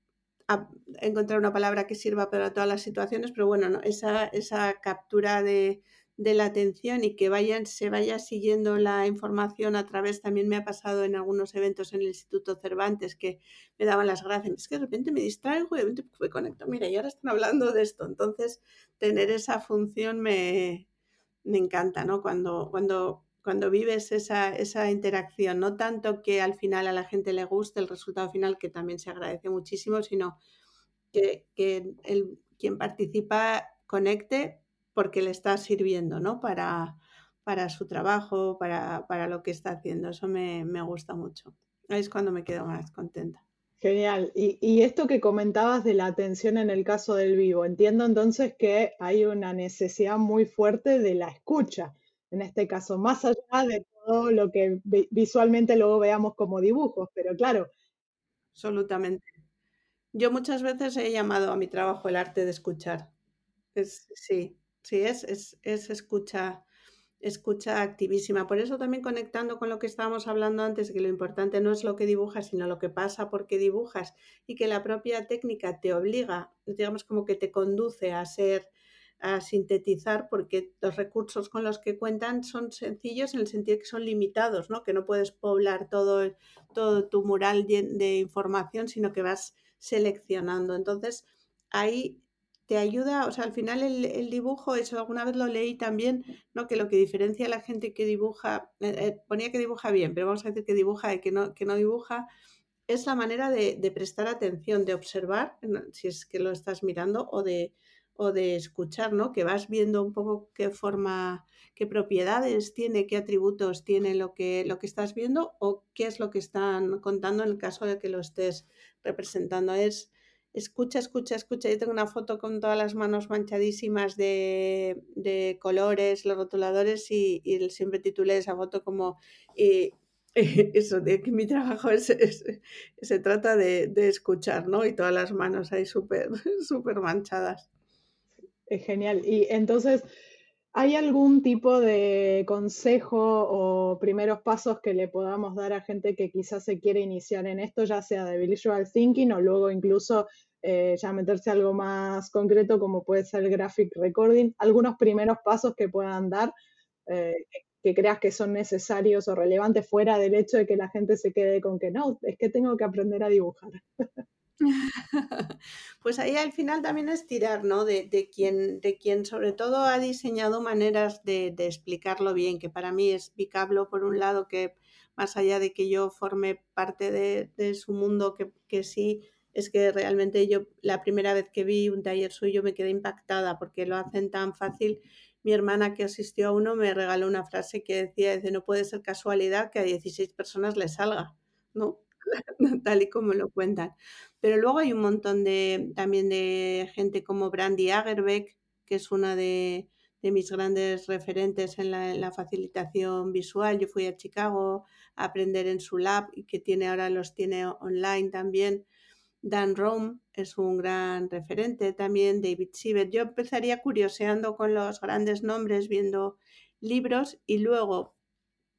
encontrar una palabra que sirva para todas las situaciones, pero bueno, esa, esa captura de, la atención y que vayan, se vaya siguiendo la información a través, también me ha pasado en algunos eventos en el Instituto Cervantes que me daban las gracias, es que de repente me distraigo y de repente me conecto, mira, y ahora están hablando de esto, entonces tener esa función me, me encanta, ¿no? Cuando, cuando, cuando vives esa, esa interacción, no tanto que al final a la gente le guste el resultado final, que también se agradece muchísimo, sino que, que el, quien participa conecte porque le está sirviendo, ¿no? Para, para su trabajo, para, para, lo que está haciendo. Eso me, me gusta mucho. Es cuando me quedo más contenta. Genial. Y, y, esto que comentabas de la atención en el caso del vivo, entiendo entonces que hay una necesidad muy fuerte de la escucha, en este caso, más allá de todo lo que visualmente luego veamos como dibujos, pero claro. Absolutamente. Yo muchas veces he llamado a mi trabajo el arte de escuchar. Es, sí, sí, es, es, es escucha escucha activísima. Por eso también conectando con lo que estábamos hablando antes, que lo importante no es lo que dibujas, sino lo que pasa porque dibujas y que la propia técnica te obliga, digamos como que te conduce a ser a sintetizar porque los recursos con los que cuentan son sencillos en el sentido que son limitados, ¿no? Que no puedes poblar todo, todo tu mural de información, sino que vas seleccionando. Entonces, ahí te ayuda, o sea, al final el, dibujo, eso alguna vez lo leí también, ¿no? Que lo que diferencia a la gente que dibuja, eh, eh, ponía que dibuja bien, pero vamos a decir que dibuja y que no, que no dibuja, es la manera de, prestar atención, de observar, si es que lo estás mirando, o de, o de escuchar, ¿no? Que vas viendo un poco qué forma, qué propiedades tiene, qué atributos tiene lo que, lo que estás viendo, o qué es lo que están contando en el caso de que lo estés representando. Es escucha, escucha, escucha. Yo tengo una foto con todas las manos manchadísimas de, de colores, los rotuladores, y, siempre titulé esa foto como y, eso, de que mi trabajo es, se trata de, de, escuchar, ¿no? Y todas las manos ahí súper, súper manchadas. Es genial. Y entonces, ¿Hay algún tipo de consejo o primeros pasos que le podamos dar a gente que quizás se quiere iniciar en esto, ya sea de visual thinking o luego incluso eh, ya meterse algo más concreto como puede ser graphic recording? ¿Algunos primeros pasos que puedan dar eh, que creas que son necesarios o relevantes fuera del hecho de que la gente se quede con que no, es que tengo que aprender a dibujar? Pues ahí al final también es tirar, ¿no? De, quien, de quien sobre todo ha diseñado maneras de, explicarlo bien, que para mí es Picablo, por un lado, que más allá de que yo forme parte de, su mundo, que, sí, es que realmente yo la primera vez que vi un taller suyo me quedé impactada porque lo hacen tan fácil. Mi hermana que asistió a uno me regaló una frase que decía, no puede ser casualidad que a 16 personas le salga, ¿no? Tal y como lo cuentan. Pero luego hay un montón de también de gente como Brandy Agerbeck, que es una de, mis grandes referentes en la, en la, facilitación visual. Yo fui a Chicago a aprender en su lab y que tiene ahora los tiene online también. Dan Rome es un gran referente también, David Siebert. Yo empezaría curioseando con los grandes nombres, viendo libros y luego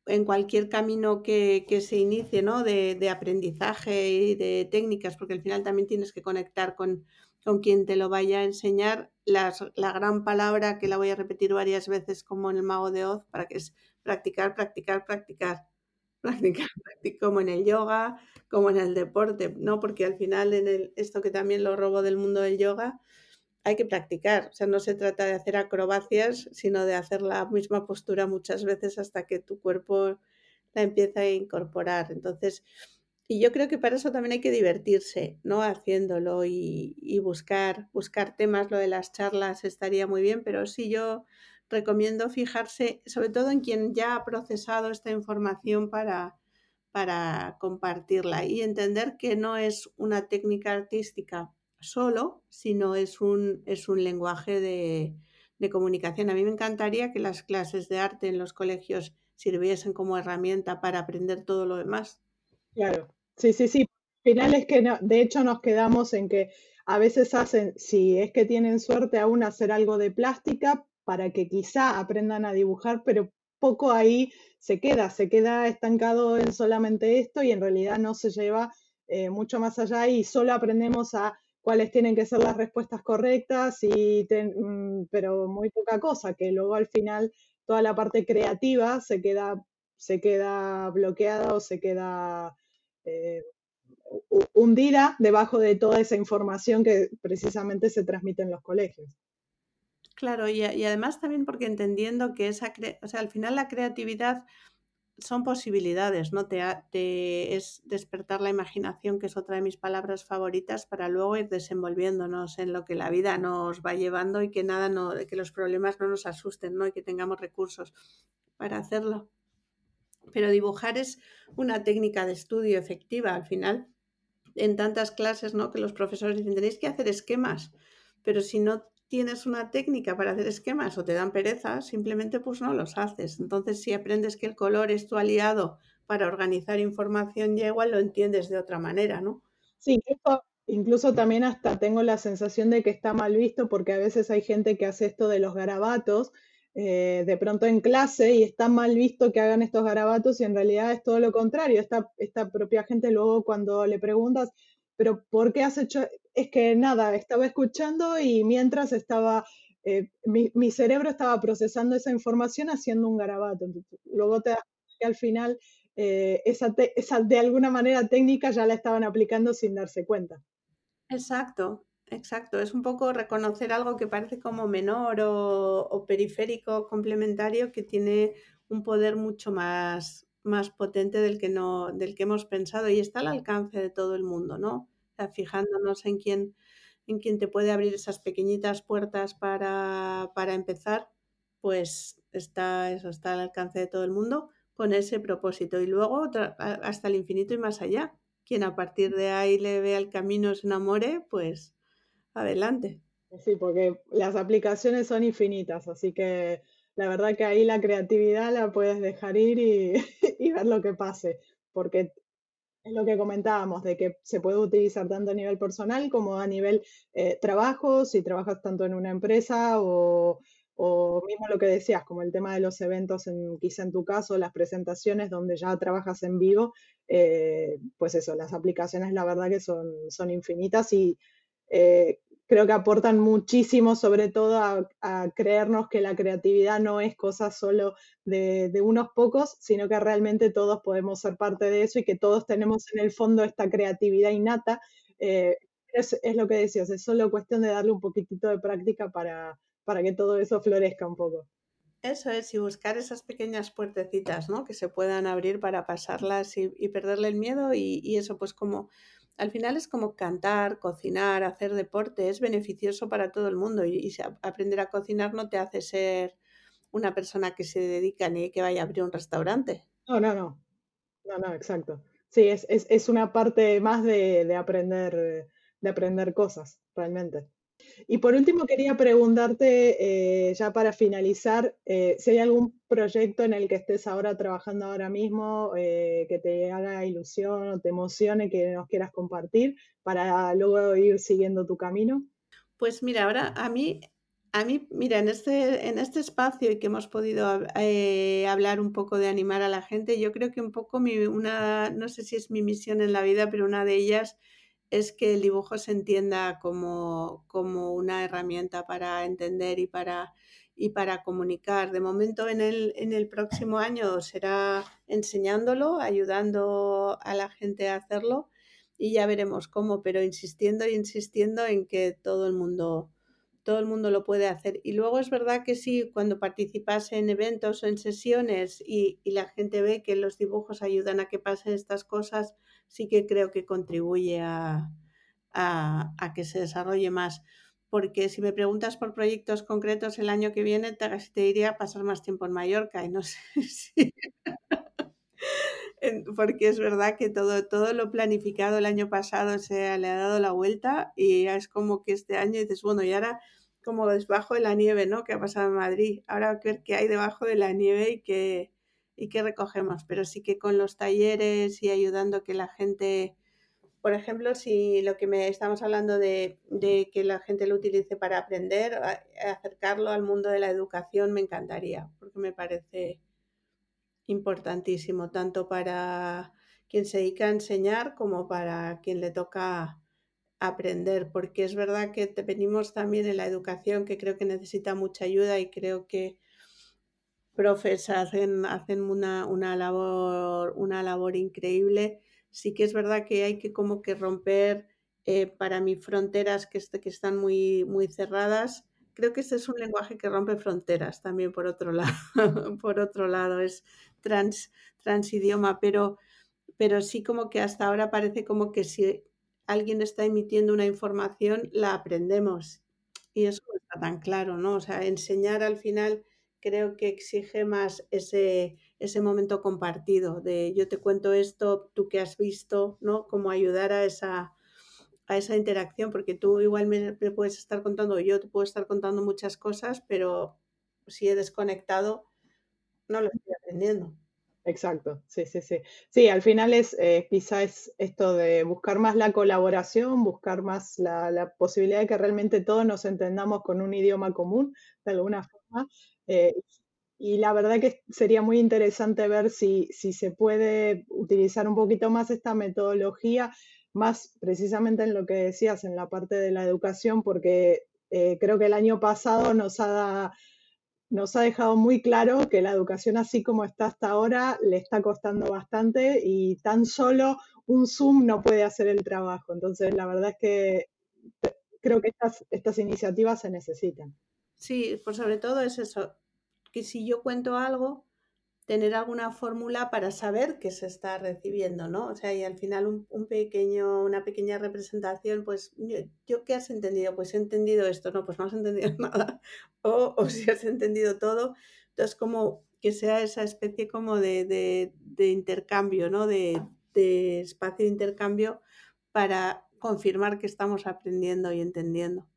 en cualquier camino que, que se inicie, ¿no? De, de, aprendizaje y de técnicas, porque al final también tienes que conectar con, con quien te lo vaya a enseñar. La gran palabra que la voy a repetir varias veces como en el mago de Oz, para que es practicar, practicar, practicar. Practicar, practicar, como en el yoga, como en el deporte, ¿no? Porque al final en el, esto que también lo robo del mundo del yoga, hay que practicar. O sea, no se trata de hacer acrobacias, sino de hacer la misma postura muchas veces hasta que tu cuerpo la empieza a incorporar. Entonces, y yo creo que para eso también hay que divertirse, ¿no? Haciéndolo y, buscar, buscar temas. Lo de las charlas estaría muy bien, pero sí yo recomiendo fijarse sobre todo en quien ya ha procesado esta información para, para compartirla y entender que no es una técnica artística solo, sino es un, es un lenguaje de, de, comunicación. A mí me encantaría que las clases de arte en los colegios sirviesen como herramienta para aprender todo lo demás. Claro, sí, sí, sí. Al final es que, no, de hecho, nos quedamos en que a veces hacen, si es que tienen suerte aún, hacer algo de plástica para que quizá aprendan a dibujar, pero poco ahí se queda, se queda estancado en solamente esto y en realidad no se lleva eh, mucho más allá y solo aprendemos a cuáles tienen que ser las respuestas correctas, y mm, pero muy poca cosa, que luego al final toda la parte creativa se queda, se queda bloqueada o se queda eh, hundida debajo de toda esa información que precisamente se transmite en los colegios. Claro, y, además también porque entendiendo que esa, o sea, al final la creatividad son posibilidades, ¿no? Te, es despertar la imaginación, que es otra de mis palabras favoritas, para luego ir desenvolviéndonos en lo que la vida nos va llevando y que nada, no, que los problemas no nos asusten, ¿no? Y que tengamos recursos para hacerlo. Pero dibujar es una técnica de estudio efectiva. Al final, en tantas clases, ¿no? Que los profesores dicen, tenéis que hacer esquemas, pero si no tienes una técnica para hacer esquemas o te dan pereza, simplemente pues no los haces. Entonces, si aprendes que el color es tu aliado para organizar información, ya igual lo entiendes de otra manera, ¿no? Sí, incluso, también hasta tengo la sensación de que está mal visto porque a veces hay gente que hace esto de los garabatos eh, de pronto en clase y está mal visto que hagan estos garabatos y en realidad es todo lo contrario. Esta, esta propia gente luego cuando le preguntas, pero ¿por qué has hecho? Es que nada, estaba escuchando y mientras estaba, eh, mi, cerebro estaba procesando esa información haciendo un garabato. luego te que al final eh, esa, esa, de alguna manera técnica ya la estaban aplicando sin darse cuenta. Exacto, exacto. Es un poco reconocer algo que parece como menor o, o periférico, complementario, que tiene un poder mucho más, más potente del que, no, del que hemos pensado y está al alcance de todo el mundo, ¿no? fijándonos en quién, en quién te puede abrir esas pequeñitas puertas para, para empezar, pues está, eso está al alcance de todo el mundo con ese propósito. Y luego hasta el infinito y más allá. Quien a partir de ahí le vea el camino, se enamore, pues adelante. Sí, porque las aplicaciones son infinitas, así que la verdad que ahí la creatividad la puedes dejar ir y, ver lo que pase, porque es lo que comentábamos, de que se puede utilizar tanto a nivel personal como a nivel eh, trabajo, si trabajas tanto en una empresa o, mismo lo que decías, como el tema de los eventos, en, quizá en tu caso, las presentaciones donde ya trabajas en vivo, eh, pues eso, las aplicaciones la verdad que son, son infinitas y eh, creo que aportan muchísimo, sobre todo a, creernos que la creatividad no es cosa solo de, unos pocos, sino que realmente todos podemos ser parte de eso y que todos tenemos en el fondo esta creatividad innata. Eh, es, lo que decías, es solo cuestión de darle un poquitito de práctica para, para que todo eso florezca un poco. Eso es, y buscar esas pequeñas puertecitas, ¿no? Que se puedan abrir para pasarlas y, perderle el miedo y, eso, pues como al final es como cantar, cocinar, hacer deporte, es beneficioso para todo el mundo y, aprender a cocinar no te hace ser una persona que se dedica ni que vaya a abrir un restaurante. No, no, no, no, no, exacto. Sí, es, es, una parte más de, de, aprender, de aprender cosas, realmente. Y por último, quería preguntarte, eh, ya para finalizar, eh, si hay algún proyecto en el que estés ahora trabajando ahora mismo, eh, que te haga ilusión o te emocione, que nos quieras compartir, para luego ir siguiendo tu camino. Pues mira, ahora a mí, a mí, mira, en este, en este espacio y que hemos podido hablar un poco de animar a la gente, yo creo que un poco mi, una, no sé si es mi misión en la vida, pero una de ellas es que el dibujo se entienda como, como una herramienta para entender y para, y para comunicar. De momento en el, en el próximo año será enseñándolo, ayudando a la gente a hacerlo y ya veremos cómo, pero insistiendo y insistiendo en que todo el mundo todo el mundo lo puede hacer. Y luego es verdad que sí, cuando participas en eventos o en sesiones y, y, la gente ve que los dibujos ayudan a que pasen estas cosas, sí que creo que contribuye a, a, que se desarrolle más. Porque si me preguntas por proyectos concretos el año que viene, te, te diría pasar más tiempo en Mallorca y no sé si... porque es verdad que todo, todo lo planificado el año pasado se le ha dado la vuelta y es como que este año dices, bueno, y ahora como debajo de la nieve, ¿no? Que ha pasado en Madrid. Ahora ver qué hay debajo de la nieve y qué, y qué recogemos. Pero sí que con los talleres y ayudando que la gente, por ejemplo, si lo que me estamos hablando de, de que la gente lo utilice para aprender, acercarlo al mundo de la educación, me encantaría, porque me parece importantísimo, tanto para quien se dedica a enseñar como para quien le toca aprender, porque es verdad que venimos también en la educación, que creo que necesita mucha ayuda y creo que profes hacen, hacen una, una, labor, una labor increíble. Sí que es verdad que hay que como que romper eh, para mí fronteras que, que están muy, muy cerradas, creo que este es un lenguaje que rompe fronteras también por otro lado, por otro lado, es trans, transidioma, pero, pero sí como que hasta ahora parece como que si alguien está emitiendo una información, la aprendemos. Y eso no está tan claro, ¿no? O sea, enseñar al final creo que exige más ese, ese momento compartido de yo te cuento esto, tú que has visto, ¿no? Como ayudar a esa, a esa interacción, porque tú igual me, puedes estar contando, yo te puedo estar contando muchas cosas, pero si he desconectado, no lo estoy aprendiendo. Exacto, sí, sí, sí. Sí, al final es eh, quizás esto de buscar más la colaboración, buscar más la, posibilidad de que realmente todos nos entendamos con un idioma común, de alguna forma. Eh, y la verdad que sería muy interesante ver si, si se puede utilizar un poquito más esta metodología, más precisamente en lo que decías, en la parte de la educación, porque eh, creo que el año pasado nos ha nos ha dejado muy claro que la educación así como está hasta ahora le está costando bastante y tan solo un Zoom no puede hacer el trabajo. Entonces, la verdad es que creo que estas, estas iniciativas se necesitan. Sí, pues sobre todo es eso, que si yo cuento algo, tener alguna fórmula para saber que se está recibiendo, ¿no? O sea, y al final un, pequeño, una pequeña representación, pues, yo, qué has entendido? Pues he entendido esto, no, pues no has entendido nada, o, o si has entendido todo, entonces como que sea esa especie como de, intercambio, ¿no? De, de espacio de intercambio para confirmar que estamos aprendiendo y entendiendo.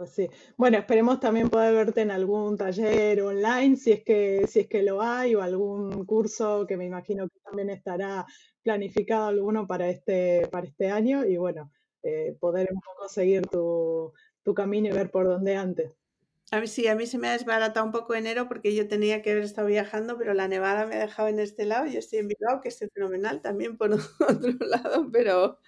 Pues sí. Bueno, esperemos también poder verte en algún taller online, si es que, si es que lo hay, o algún curso que me imagino que también estará planificado alguno para este, para este año, y bueno, eh, poder un poco seguir tu, camino y ver por dónde antes. A mí sí, a mí se me ha desbaratado un poco enero porque yo tenía que haber estado viajando, pero la nevada me ha dejado en este lado. Yo estoy en Bilbao, que es fenomenal también por otro lado, pero,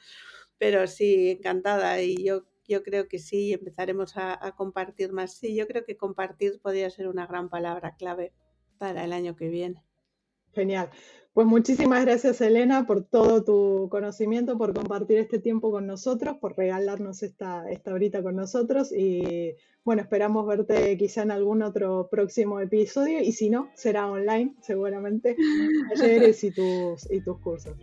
pero sí, encantada. Y yo yo creo que sí, empezaremos a, compartir más. Sí, yo creo que compartir podría ser una gran palabra clave para el año que viene. Genial. Pues muchísimas gracias, Elena, por todo tu conocimiento, por compartir este tiempo con nosotros, por regalarnos esta, esta horita con nosotros. Y bueno, esperamos verte quizá en algún otro próximo episodio. Y si no, será online, seguramente, talleres y tus, y tus cursos.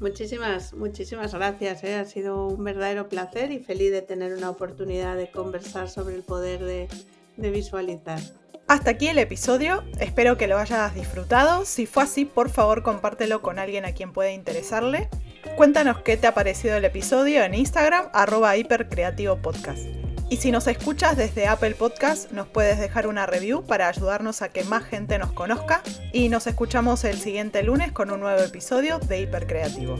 Muchísimas, muchísimas gracias. ¿eh? Ha sido un verdadero placer y feliz de tener una oportunidad de conversar sobre el poder de, visualizar. Hasta aquí el episodio, espero que lo hayas disfrutado. Si fue así, por favor compártelo con alguien a quien pueda interesarle. Cuéntanos qué te ha parecido el episodio en Instagram, arroba hipercreativopodcast. Y si nos escuchas desde Apple Podcast, nos puedes dejar una review para ayudarnos a que más gente nos conozca. Y nos escuchamos el siguiente lunes con un nuevo episodio de Hipercreativo.